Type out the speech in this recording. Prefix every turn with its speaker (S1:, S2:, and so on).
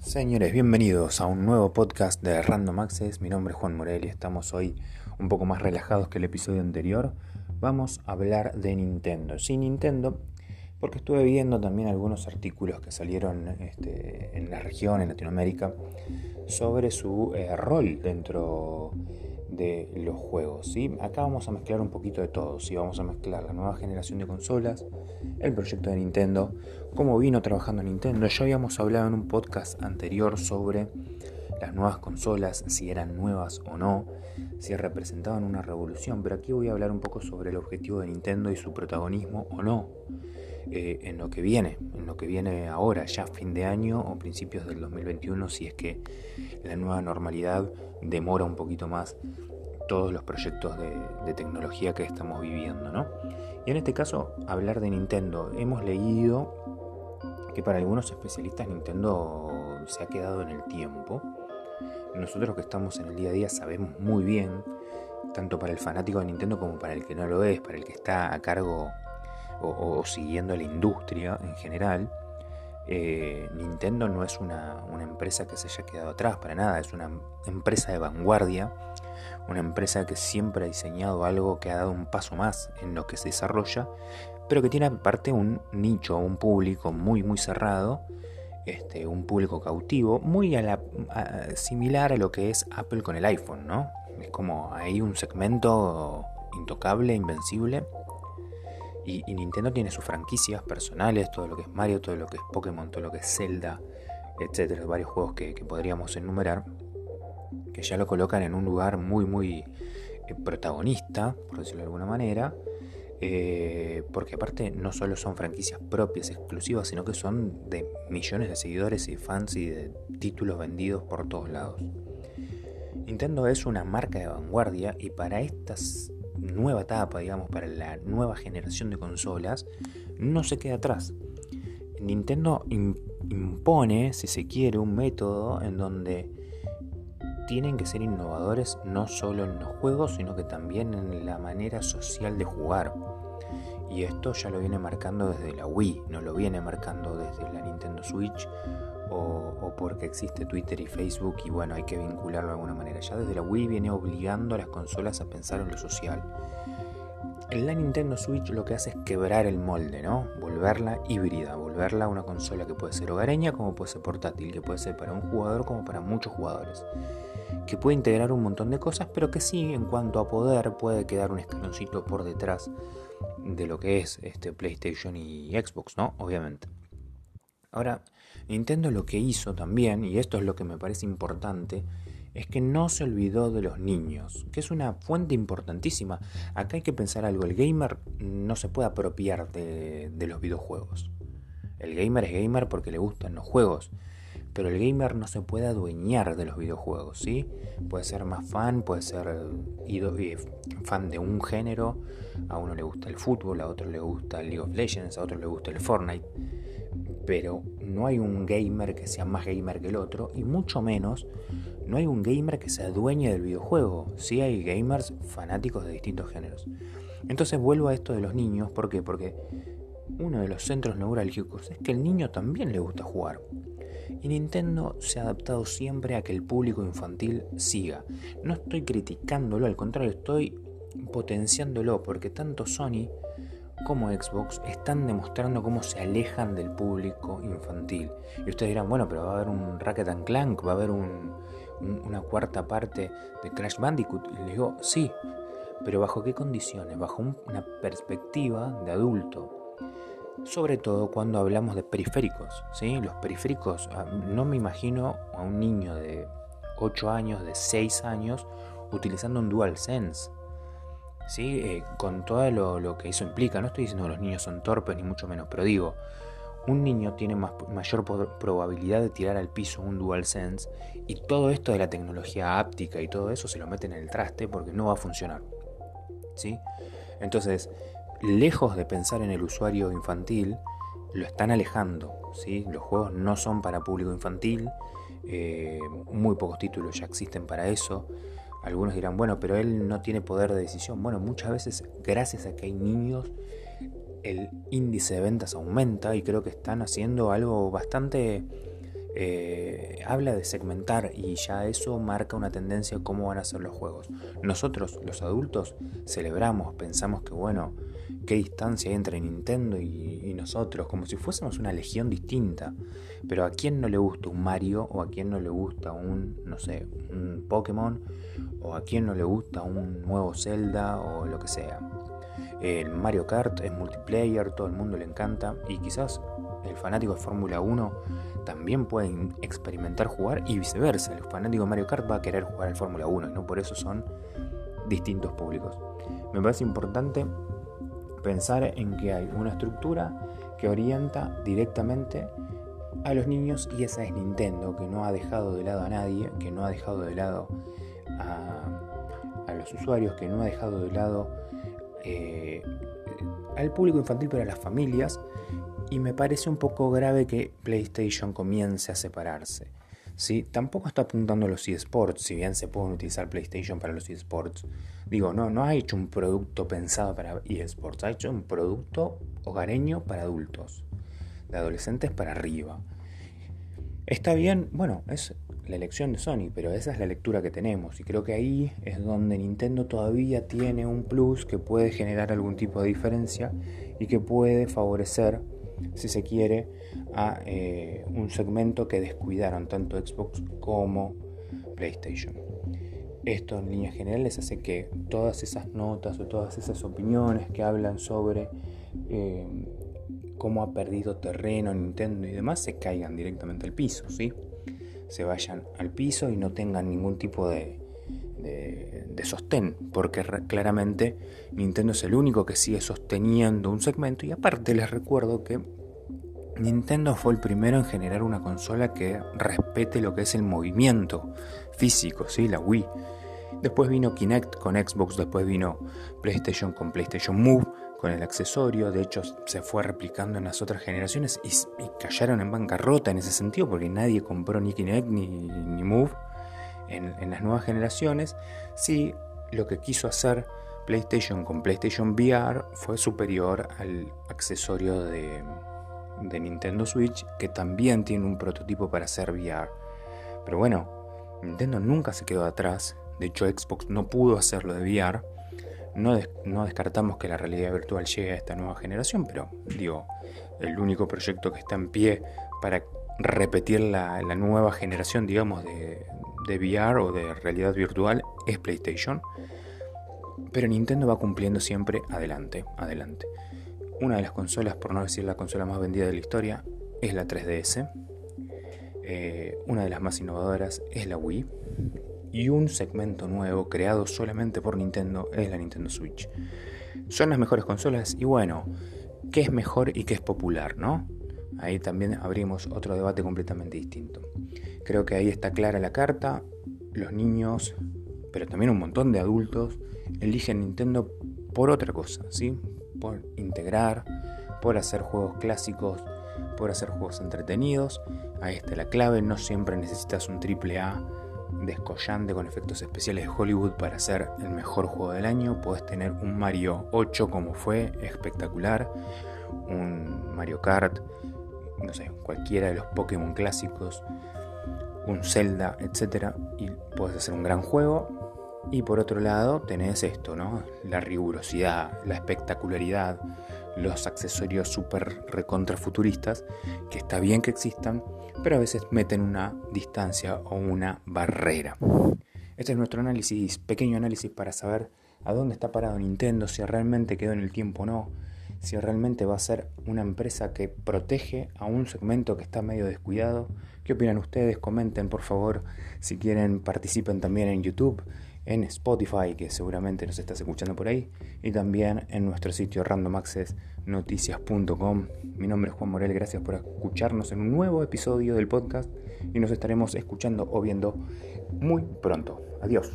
S1: Señores, bienvenidos a un nuevo podcast de Random Access. Mi nombre es Juan Morel y estamos hoy un poco más relajados que el episodio anterior. Vamos a hablar de Nintendo. Sí, Nintendo, porque estuve viendo también algunos artículos que salieron este, en la región, en Latinoamérica, sobre su eh, rol dentro de los juegos. ¿sí? Acá vamos a mezclar un poquito de todo. ¿sí? Vamos a mezclar la nueva generación de consolas, el proyecto de Nintendo, cómo vino trabajando Nintendo. Ya habíamos hablado en un podcast anterior sobre las nuevas consolas, si eran nuevas o no, si representaban una revolución, pero aquí voy a hablar un poco sobre el objetivo de Nintendo y su protagonismo o no eh, en lo que viene, en lo que viene ahora, ya fin de año o principios del 2021, si es que la nueva normalidad demora un poquito más todos los proyectos de, tecnología que estamos viviendo, ¿no? Y en este caso, hablar de Nintendo. Hemos leído que para algunos especialistas Nintendo se ha quedado en el tiempo. Nosotros que estamos en el día a día sabemos muy bien, tanto para el fanático de Nintendo como para el que no lo es, para el que está a cargo o, siguiendo la industria en general, eh, Nintendo no es una, empresa que se haya quedado atrás para nada, es una empresa de vanguardia, una empresa que siempre ha diseñado algo que ha dado un paso más en lo que se desarrolla, pero que tiene aparte un nicho, un público muy muy cerrado, este, un público cautivo, muy similar a lo que es Apple con el iPhone, ¿no? Es como hay un segmento intocable, invencible, y, Nintendo tiene sus franquicias personales, todo lo que es Mario, todo lo que es Pokémon, todo lo que es Zelda, etcétera, varios juegos que, podríamos enumerar, que ya lo colocan en un lugar muy, muy eh, protagonista, por decirlo de alguna manera, eh, porque aparte no solo son franquicias propias, exclusivas, sino que son de millones de seguidores y fans y de títulos vendidos por todos lados. Nintendo es una marca de vanguardia y para estas nueva etapa, digamos, para la nueva generación de consolas, no se queda atrás. Nintendo impone, si se quiere, un método en donde tienen que ser innovadores no solo en los juegos, sino que también en la manera social de jugar. Y esto ya lo viene marcando desde la Wii, no lo viene marcando desde la Nintendo Switch o, porque existe Twitter y Facebook y bueno, hay que vincularlo de alguna manera. Ya desde la Wii viene obligando a las consolas a pensar en lo social. La Nintendo Switch lo que hace es quebrar el molde, ¿no? Volverla híbrida, volverla una consola que puede ser hogareña como puede ser portátil, que puede ser para un jugador como para muchos jugadores. Que puede integrar un montón de cosas, pero que sí, en cuanto a poder, puede quedar un escaloncito por detrás de lo que es este PlayStation y Xbox, ¿no? Obviamente. Ahora, Nintendo lo que hizo también, y esto es lo que me parece importante, es que no se olvidó de los niños, que es una fuente importantísima. Acá hay que pensar algo, el gamer no se puede apropiar de, los videojuegos. El gamer es gamer porque le gustan los juegos, pero el gamer no se puede adueñar de los videojuegos, ¿sí? Puede ser más fan, puede ser eh, fan de un género, a uno le gusta el fútbol, a otro le gusta el League of Legends, a otro le gusta el Fortnite pero no hay un gamer que sea más gamer que el otro y mucho menos no hay un gamer que se adueñe del videojuego. Sí hay gamers fanáticos de distintos géneros. Entonces vuelvo a esto de los niños, ¿por qué? Porque uno de los centros neurálgicos es que el niño también le gusta jugar. Y Nintendo se ha adaptado siempre a que el público infantil siga. No estoy criticándolo, al contrario, estoy potenciándolo porque tanto Sony como Xbox están demostrando cómo se alejan del público infantil. Y ustedes dirán, bueno, pero va a haber un Racket and Clank, va a haber una cuarta parte de Crash Bandicoot. Y les digo, sí, pero ¿bajo qué condiciones? Bajo una perspectiva de adulto. Sobre todo cuando hablamos de periféricos. ¿sí? Los periféricos, ah, no me imagino a un niño de 8 años, de 6 años, utilizando un DualSense. ¿sí? Eh, con todo lo, que eso implica. No estoy diciendo que los niños son torpes, ni mucho menos, pero digo, un niño tiene más, mayor probabilidad de tirar al piso un DualSense y todo esto de la tecnología áptica y todo eso se lo meten en el traste porque no va a funcionar. ¿sí? Entonces, lejos de pensar en el usuario infantil, lo están alejando. Los juegos no son para público infantil, eh, muy pocos títulos ya existen para eso. Algunos dirán, bueno, pero él no tiene poder de decisión. Bueno, muchas veces gracias a que hay niños, el índice de ventas aumenta y creo que están haciendo algo bastante eh, habla de segmentar y ya eso marca una tendencia a cómo van a ser los juegos. Nosotros, los adultos, celebramos, pensamos que bueno, qué distancia hay entre Nintendo y, nosotros, como si fuésemos una legión distinta. Pero a quién no le gusta un Mario o a quién no le gusta un, no sé, un Pokémon o a quién no le gusta un nuevo Zelda o lo que sea. El Mario Kart es multiplayer, todo el mundo le encanta y quizás el fanático de Fórmula 1 también puede experimentar jugar y viceversa. El fanático de Mario Kart va a querer jugar al Fórmula 1 y no por eso son distintos públicos. Me parece importante pensar en que hay una estructura que orienta directamente a los niños y esa es Nintendo, que no ha dejado de lado a nadie, que no ha dejado de lado a, a los usuarios, que no ha dejado de lado eh, al público infantil, pero a las familias. Y me parece un poco grave que PlayStation comience a separarse. ¿sí? Tampoco está apuntando a los eSports, si bien se pueden utilizar PlayStation para los eSports. Digo, no, no ha hecho un producto pensado para eSports, ha hecho un producto hogareño para adultos, de adolescentes para arriba. Está bien, bueno, es la elección de Sony, pero esa es la lectura que tenemos y creo que ahí es donde Nintendo todavía tiene un plus que puede generar algún tipo de diferencia y que puede favorecer, si se quiere, a eh, un segmento que descuidaron tanto Xbox como PlayStation. Esto en líneas generales hace que todas esas notas o todas esas opiniones que hablan sobre eh, cómo ha perdido terreno Nintendo y demás se caigan directamente al piso, ¿sí? se vayan al piso y no tengan ningún tipo de, de, sostén, porque claramente Nintendo es el único que sigue sosteniendo un segmento y aparte les recuerdo que Nintendo fue el primero en generar una consola que respete lo que es el movimiento físico, ¿sí? la Wii. Después vino Kinect con Xbox, después vino PlayStation con PlayStation Move, con el accesorio, de hecho se fue replicando en las otras generaciones y, cayeron en bancarrota en ese sentido porque nadie compró ni Kinect ni, ni Move en, las nuevas generaciones. Sí, lo que quiso hacer PlayStation con PlayStation VR fue superior al accesorio de, de Nintendo Switch que también tiene un prototipo para hacer VR. Pero bueno, Nintendo nunca se quedó atrás, de hecho Xbox no pudo hacerlo de VR no, descartamos que la realidad virtual llegue a esta nueva generación, pero digo, el único proyecto que está en pie para repetir la, nueva generación, digamos, de, de VR o de realidad virtual es PlayStation. Pero Nintendo va cumpliendo siempre adelante, adelante. Una de las consolas, por no decir la consola más vendida de la historia, es la 3DS. Eh, una de las más innovadoras es la Wii y un segmento nuevo creado solamente por Nintendo es la Nintendo Switch. Son las mejores consolas y bueno, ¿qué es mejor y qué es popular, no? Ahí también abrimos otro debate completamente distinto. Creo que ahí está clara la carta. Los niños, pero también un montón de adultos, eligen Nintendo por otra cosa, ¿sí? Por integrar, por hacer juegos clásicos, por hacer juegos entretenidos. Ahí está la clave, no siempre necesitas un triple A descollante con efectos especiales de Hollywood para ser el mejor juego del año. Puedes tener un Mario 8 como fue, espectacular, un Mario Kart, no sé, cualquiera de los Pokémon clásicos, un Zelda, etc. Y puedes hacer un gran juego. Y por otro lado tenés esto, ¿no? La rigurosidad, la espectacularidad, los accesorios super recontra futuristas, que está bien que existan, pero a veces meten una distancia o una barrera. Este es nuestro análisis, pequeño análisis para saber a dónde está parado Nintendo, si realmente quedó en el tiempo o no, si realmente va a ser una empresa que protege a un segmento que está medio descuidado. ¿Qué opinan ustedes? Comenten por favor. Si quieren, participen también en YouTube en Spotify, que seguramente nos estás escuchando por ahí, y también en nuestro sitio randomaccessnoticias.com. Mi nombre es Juan Morel, gracias por escucharnos en un nuevo episodio del podcast y nos estaremos escuchando o viendo muy pronto. Adiós.